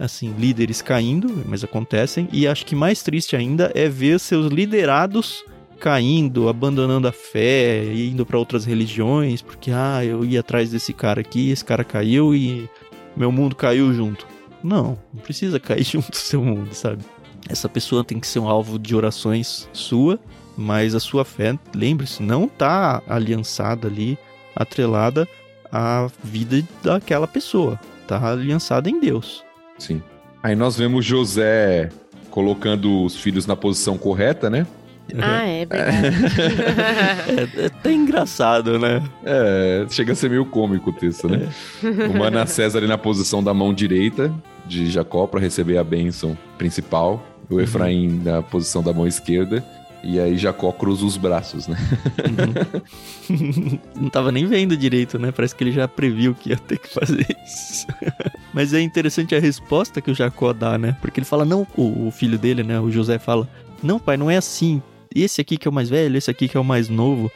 assim, líderes caindo, mas acontecem, e acho que mais triste ainda é ver seus liderados caindo, abandonando a fé, indo para outras religiões, porque ah, eu ia atrás desse cara aqui, esse cara caiu e meu mundo caiu junto. Não, não precisa cair junto seu mundo, sabe? Essa pessoa tem que ser um alvo de orações sua, mas a sua fé, lembre-se, não tá aliançada ali, atrelada a vida daquela pessoa. Tá aliançada em Deus. Sim. Aí nós vemos José colocando os filhos na posição correta, né? Ah, é verdade. é, é até engraçado, né? É, chega a ser meio cômico o texto, né? É. O Manassés ali na posição da mão direita de Jacó para receber a bênção principal. O Efraim uhum. na posição da mão esquerda. E aí Jacó cruza os braços, né? Uhum. Não tava nem vendo direito, né? Parece que ele já previu que ia ter que fazer isso. Mas é interessante a resposta que o Jacó dá, né? Porque ele fala, não, o filho dele, né? O José fala, não, pai, não é assim. Esse aqui que é o mais velho, esse aqui que é o mais novo.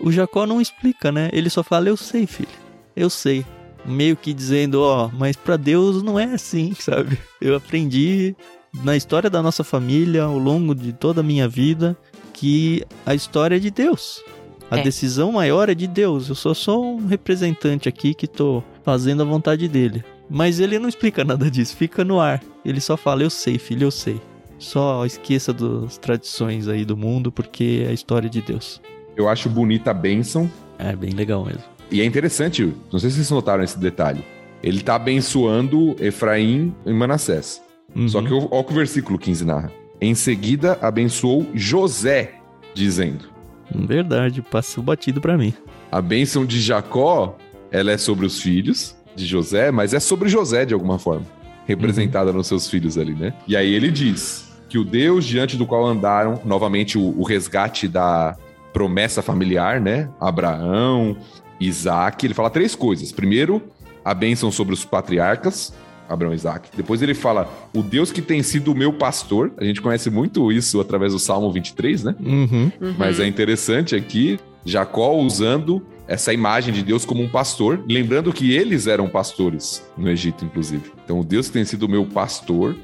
O Jacó não explica, né? Ele só fala, eu sei, filho. Eu sei. Meio que dizendo, ó, oh, mas para Deus não é assim, sabe? Eu aprendi na história da nossa família, ao longo de toda a minha vida, que a história é de Deus. A é. decisão maior é de Deus. Eu sou só um representante aqui que tô fazendo a vontade dele. Mas ele não explica nada disso, fica no ar. Ele só fala: Eu sei, filho, eu sei. Só esqueça das tradições aí do mundo, porque é a história de Deus. Eu acho bonita a bênção. É bem legal mesmo. E é interessante, não sei se vocês notaram esse detalhe. Ele tá abençoando Efraim e Manassés. Uhum. Só que olha o que o versículo 15 narra. Em seguida, abençoou José, dizendo. Verdade, passou batido para mim. A bênção de Jacó, ela é sobre os filhos de José, mas é sobre José de alguma forma. Representada uhum. nos seus filhos ali, né? E aí ele diz que o Deus diante do qual andaram, novamente o, o resgate da promessa familiar, né? Abraão, Isaac, ele fala três coisas. Primeiro, a bênção sobre os patriarcas, Abraão e Isaac. Depois ele fala, o Deus que tem sido o meu pastor. A gente conhece muito isso através do Salmo 23, né? Uhum. Uhum. Mas é interessante aqui, Jacó usando essa imagem de Deus como um pastor, lembrando que eles eram pastores no Egito, inclusive. Então, o Deus que tem sido o meu pastor,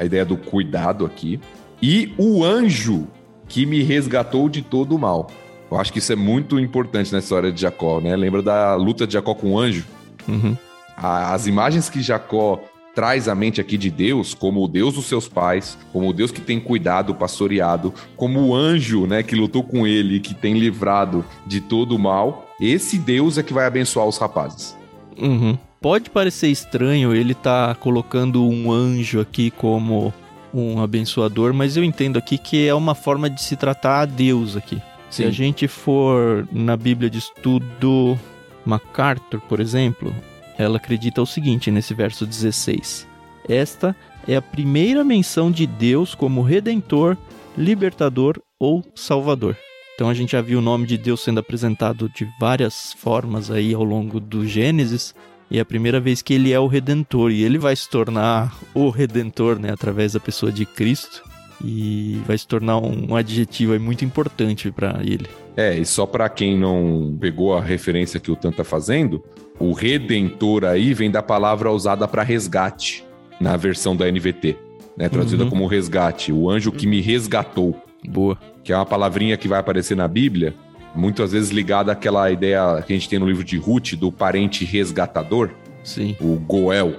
a ideia do cuidado aqui, e o anjo que me resgatou de todo o mal. Eu acho que isso é muito importante na história de Jacó, né? Lembra da luta de Jacó com o anjo? Uhum. As imagens que Jacó traz à mente aqui de Deus como o Deus dos seus pais, como o Deus que tem cuidado, pastoreado, como o anjo, né, que lutou com ele, que tem livrado de todo o mal. Esse Deus é que vai abençoar os rapazes. Uhum. Pode parecer estranho ele tá colocando um anjo aqui como um abençoador, mas eu entendo aqui que é uma forma de se tratar a Deus aqui. Sim. Se a gente for na Bíblia de estudo MacArthur, por exemplo, ela acredita o seguinte nesse verso 16: Esta é a primeira menção de Deus como redentor, libertador ou salvador. Então a gente já viu o nome de Deus sendo apresentado de várias formas aí ao longo do Gênesis, e é a primeira vez que ele é o redentor e ele vai se tornar o redentor, né, através da pessoa de Cristo e vai se tornar um adjetivo muito importante para ele. É, e só para quem não pegou a referência que o Tan tá fazendo, o redentor aí vem da palavra usada para resgate na versão da NVT, né, traduzida uhum. como resgate, o anjo que me resgatou. Boa. Que é uma palavrinha que vai aparecer na Bíblia, muitas vezes ligada àquela ideia que a gente tem no livro de Ruth do parente resgatador. Sim. O Goel,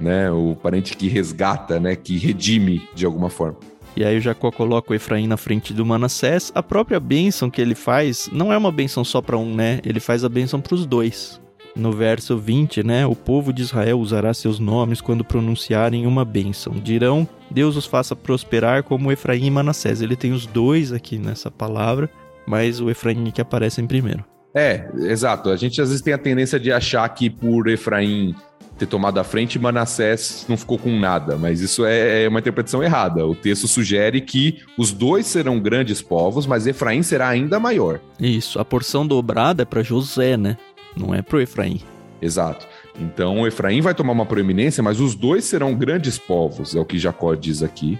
né, o parente que resgata, né, que redime de alguma forma. E aí o Jacó coloca o Efraim na frente do Manassés. A própria bênção que ele faz não é uma bênção só para um, né? Ele faz a bênção para os dois. No verso 20, né? O povo de Israel usará seus nomes quando pronunciarem uma bênção. Dirão: Deus os faça prosperar como Efraim e Manassés. Ele tem os dois aqui nessa palavra, mas o Efraim que aparece em primeiro. É, exato. A gente às vezes tem a tendência de achar que por Efraim ter tomado a frente, Manassés não ficou com nada, mas isso é, é uma interpretação errada. O texto sugere que os dois serão grandes povos, mas Efraim será ainda maior. Isso, a porção dobrada é para José, né? Não é para Efraim. Exato. Então Efraim vai tomar uma proeminência, mas os dois serão grandes povos, é o que Jacó diz aqui.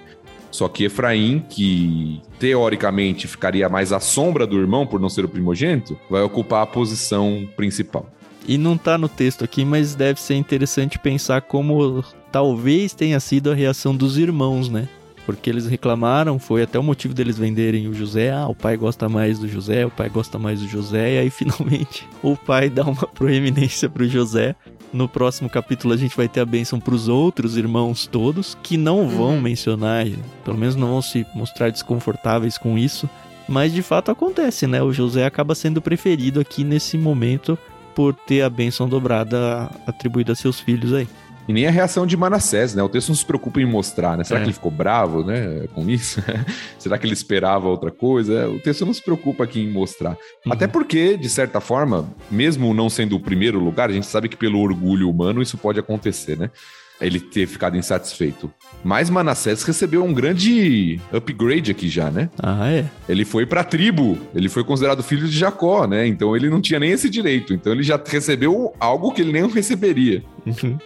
Só que Efraim, que teoricamente ficaria mais à sombra do irmão por não ser o primogênito, vai ocupar a posição principal. E não tá no texto aqui, mas deve ser interessante pensar como talvez tenha sido a reação dos irmãos, né? Porque eles reclamaram, foi até o motivo deles venderem o José. Ah, o pai gosta mais do José, o pai gosta mais do José. E aí finalmente o pai dá uma proeminência pro José. No próximo capítulo a gente vai ter a bênção para os outros irmãos todos, que não vão uhum. mencionar, pelo menos não vão se mostrar desconfortáveis com isso. Mas de fato acontece, né? O José acaba sendo preferido aqui nesse momento por ter a bênção dobrada atribuída a seus filhos aí. E nem a reação de Manassés, né? O texto não se preocupa em mostrar, né? Será É. que ele ficou bravo, né? Com isso? Será que ele esperava outra coisa? O texto não se preocupa aqui em mostrar. Uhum. Até porque, de certa forma, mesmo não sendo o primeiro lugar, a gente sabe que pelo orgulho humano isso pode acontecer, né? Ele ter ficado insatisfeito. Mas Manassés recebeu um grande upgrade aqui já, né? Ah, é. Ele foi pra tribo, ele foi considerado filho de Jacó, né? Então ele não tinha nem esse direito. Então ele já recebeu algo que ele nem receberia. Uhum.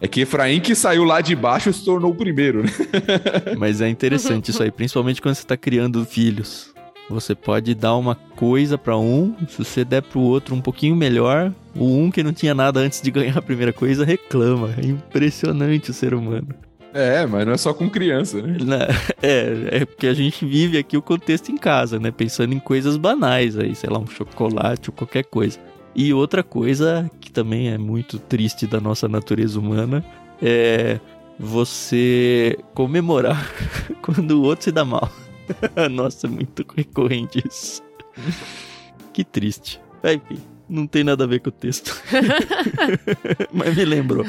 É que Efraim que saiu lá de baixo se tornou o primeiro, né? Mas é interessante isso aí, principalmente quando você tá criando filhos. Você pode dar uma coisa pra um, se você der pro outro um pouquinho melhor, o um que não tinha nada antes de ganhar a primeira coisa reclama. É impressionante o ser humano. É, mas não é só com criança, né? Na- É, é porque a gente vive aqui o contexto em casa, né? Pensando em coisas banais aí, sei lá, um chocolate ou qualquer coisa. E outra coisa que também é muito triste da nossa natureza humana é você comemorar quando o outro se dá mal. Nossa, é muito recorrente isso. Que triste. É, Enfim, não tem nada a ver com o texto. Mas me lembrou.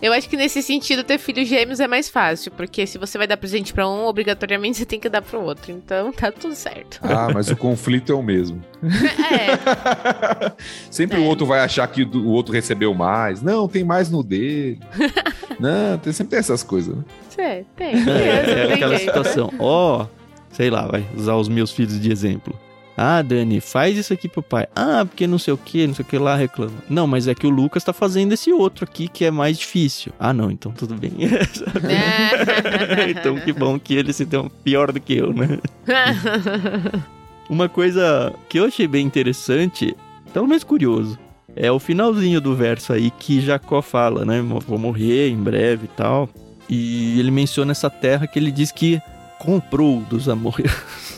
Eu acho que nesse sentido ter filhos gêmeos é mais fácil, porque se você vai dar presente pra um, obrigatoriamente você tem que dar pro outro. Então tá tudo certo. Ah, mas o conflito é o mesmo. É, Sempre É. o outro vai achar que o outro recebeu mais. Não, tem mais no dele. não, tem, sempre tem essas coisas, né? é, tem. É, criança, é tem aquela jeito. situação. Ó, sei lá, vai usar os meus filhos de exemplo. Ah, Dani, faz isso aqui pro pai. Ah, porque não sei o que, não sei o que lá reclama. Não, mas é que o Lucas tá fazendo esse outro aqui que é mais difícil. Ah, não, então tudo bem. então que bom que ele se deu pior do que eu, né? Uma coisa que eu achei bem interessante, pelo menos curioso, é o finalzinho do verso aí que Jacó fala, né? Vou morrer em breve e tal. E ele menciona essa terra que ele diz que comprou dos amorreus.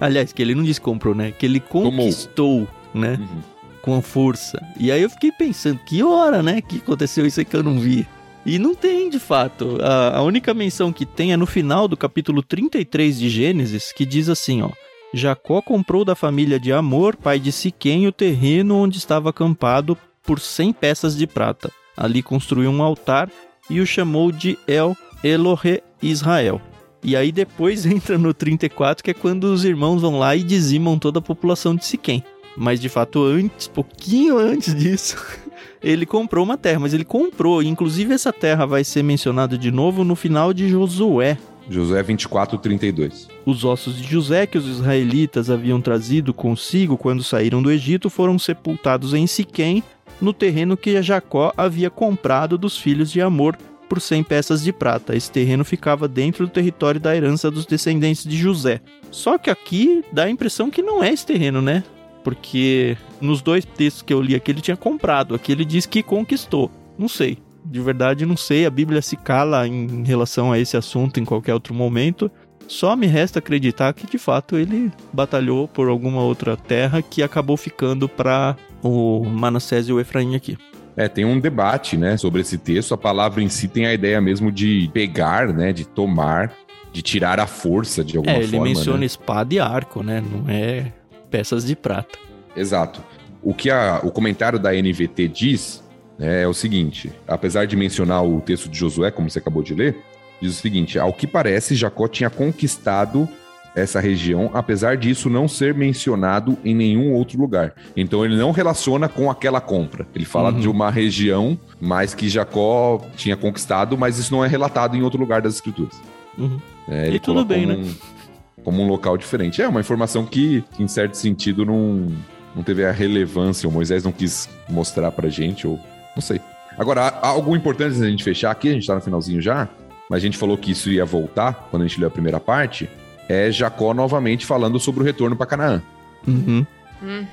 Aliás, que ele não disse comprou, né? Que ele conquistou, né? Uhum. Com força. E aí eu fiquei pensando, que hora, né? Que aconteceu isso aí que eu não vi. E não tem, de fato. A, a única menção que tem é no final do capítulo 33 de Gênesis, que diz assim, ó. Jacó comprou da família de Amor, pai de Siquém, o terreno onde estava acampado por 100 peças de prata. Ali construiu um altar e o chamou de El Elohe Israel. E aí depois entra no 34, que é quando os irmãos vão lá e dizimam toda a população de Siquém. Mas de fato, antes, pouquinho antes disso, ele comprou uma terra, mas ele comprou. Inclusive, essa terra vai ser mencionada de novo no final de Josué. Josué 24, 32. Os ossos de José que os israelitas haviam trazido consigo quando saíram do Egito foram sepultados em Siquém, no terreno que Jacó havia comprado dos filhos de Amor por 100 peças de prata. Esse terreno ficava dentro do território da herança dos descendentes de José. Só que aqui dá a impressão que não é esse terreno, né? Porque nos dois textos que eu li aqui ele tinha comprado, aqui ele diz que conquistou. Não sei. De verdade, não sei. A Bíblia se cala em relação a esse assunto em qualquer outro momento. Só me resta acreditar que de fato ele batalhou por alguma outra terra que acabou ficando para o Manassés e o Efraim aqui. É, tem um debate, né, sobre esse texto. A palavra em si tem a ideia mesmo de pegar, né, de tomar, de tirar a força de alguma é, ele forma. menciona né? espada e arco, né? Não é peças de prata. Exato. O que a- o comentário da NVT diz né, é o seguinte: apesar de mencionar o texto de Josué, como você acabou de ler, diz o seguinte: ao que parece, Jacó tinha conquistado essa região, apesar disso não ser mencionado em nenhum outro lugar. Então ele não relaciona com aquela compra. Ele fala Uhum. de uma região, mas que Jacó tinha conquistado, mas isso não é relatado em outro lugar das escrituras. Uhum. É, E tudo bem, como né? um- como um local diferente. É uma informação que, em certo sentido, não, não teve a relevância. O Moisés não quis mostrar pra gente, ou não sei. Agora, algo importante antes da gente fechar aqui, a gente tá no finalzinho já, mas a gente falou que isso ia voltar quando a gente leu a primeira parte. É Jacó novamente falando sobre o retorno para Canaã. Uhum. Uhum.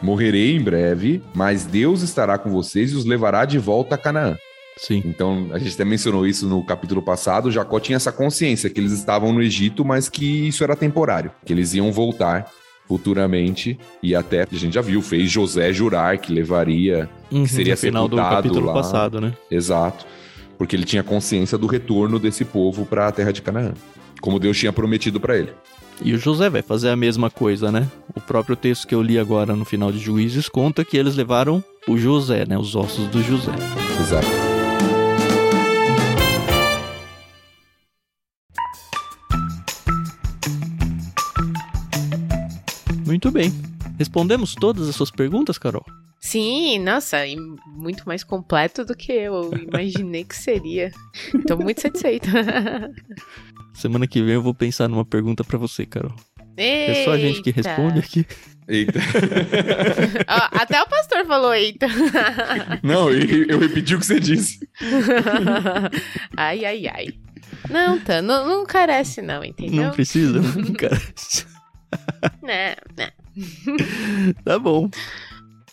Morrerei em breve, mas Deus estará com vocês e os levará de volta a Canaã. Sim. Então, a gente até mencionou isso no capítulo passado. Jacó tinha essa consciência que eles estavam no Egito, mas que isso era temporário, que eles iam voltar futuramente. E até a gente já viu, fez José jurar que levaria. Uhum. seria no final do sepultado capítulo lá. passado, né? Exato. Porque ele tinha consciência do retorno desse povo para a terra de Canaã, como Deus tinha prometido para ele. E o José vai fazer a mesma coisa, né? O próprio texto que eu li agora no final de Juízes conta que eles levaram o José, né? Os ossos do José. Exato. Muito bem. Respondemos todas as suas perguntas, Carol? Sim, nossa, e muito mais completo do que eu imaginei que seria. Tô muito satisfeita. Semana que vem eu vou pensar numa pergunta para você, Carol. Eita. É só a gente que responde aqui. Eita. Ó, até o pastor falou eita. Não, eu, eu repeti o que você disse. ai, ai, ai. Não, tá, não, não carece não, entendeu? Não precisa, cara. Não, não. Tá bom.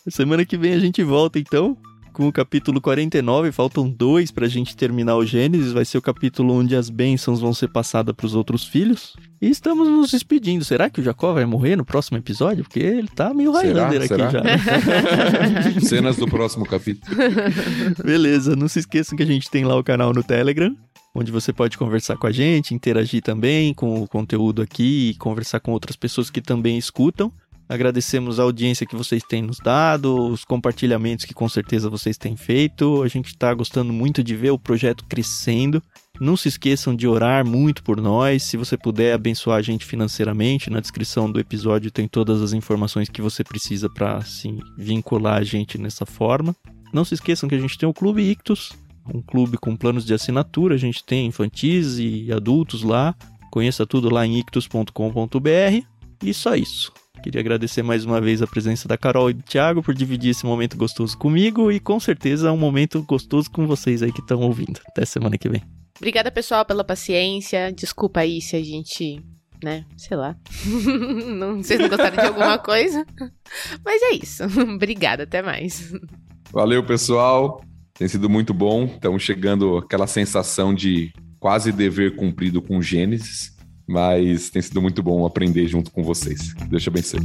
Semana que vem a gente volta então com o capítulo 49. Faltam dois pra gente terminar o Gênesis. Vai ser o capítulo onde as bênçãos vão ser passadas pros outros filhos. E estamos nos despedindo. Será que o Jacó vai morrer no próximo episódio? Porque ele tá meio? Highlander aqui Será? já. né? Cenas do próximo capítulo. Beleza, não se esqueçam que a gente tem lá o canal no Telegram, onde você pode conversar com a gente, interagir também com o conteúdo aqui e conversar com outras pessoas que também escutam. Agradecemos a audiência que vocês têm nos dado, os compartilhamentos que com certeza vocês têm feito. A gente está gostando muito de ver o projeto crescendo. Não se esqueçam de orar muito por nós. Se você puder abençoar a gente financeiramente, na descrição do episódio tem todas as informações que você precisa para assim, vincular a gente nessa forma. Não se esqueçam que a gente tem o Clube Ictus, um clube com planos de assinatura. A gente tem infantis e adultos lá. Conheça tudo lá em ictus.com.br. E só isso. Queria agradecer mais uma vez a presença da Carol e do Thiago por dividir esse momento gostoso comigo e com certeza é um momento gostoso com vocês aí que estão ouvindo. Até semana que vem. Obrigada, pessoal, pela paciência. Desculpa aí se a gente, né, sei lá. não, vocês não gostaram de alguma coisa. Mas é isso. Obrigada, até mais. Valeu, pessoal. Tem sido muito bom. Estamos chegando aquela sensação de quase dever cumprido com Gênesis mas tem sido muito bom aprender junto com vocês. Deixa bem ser.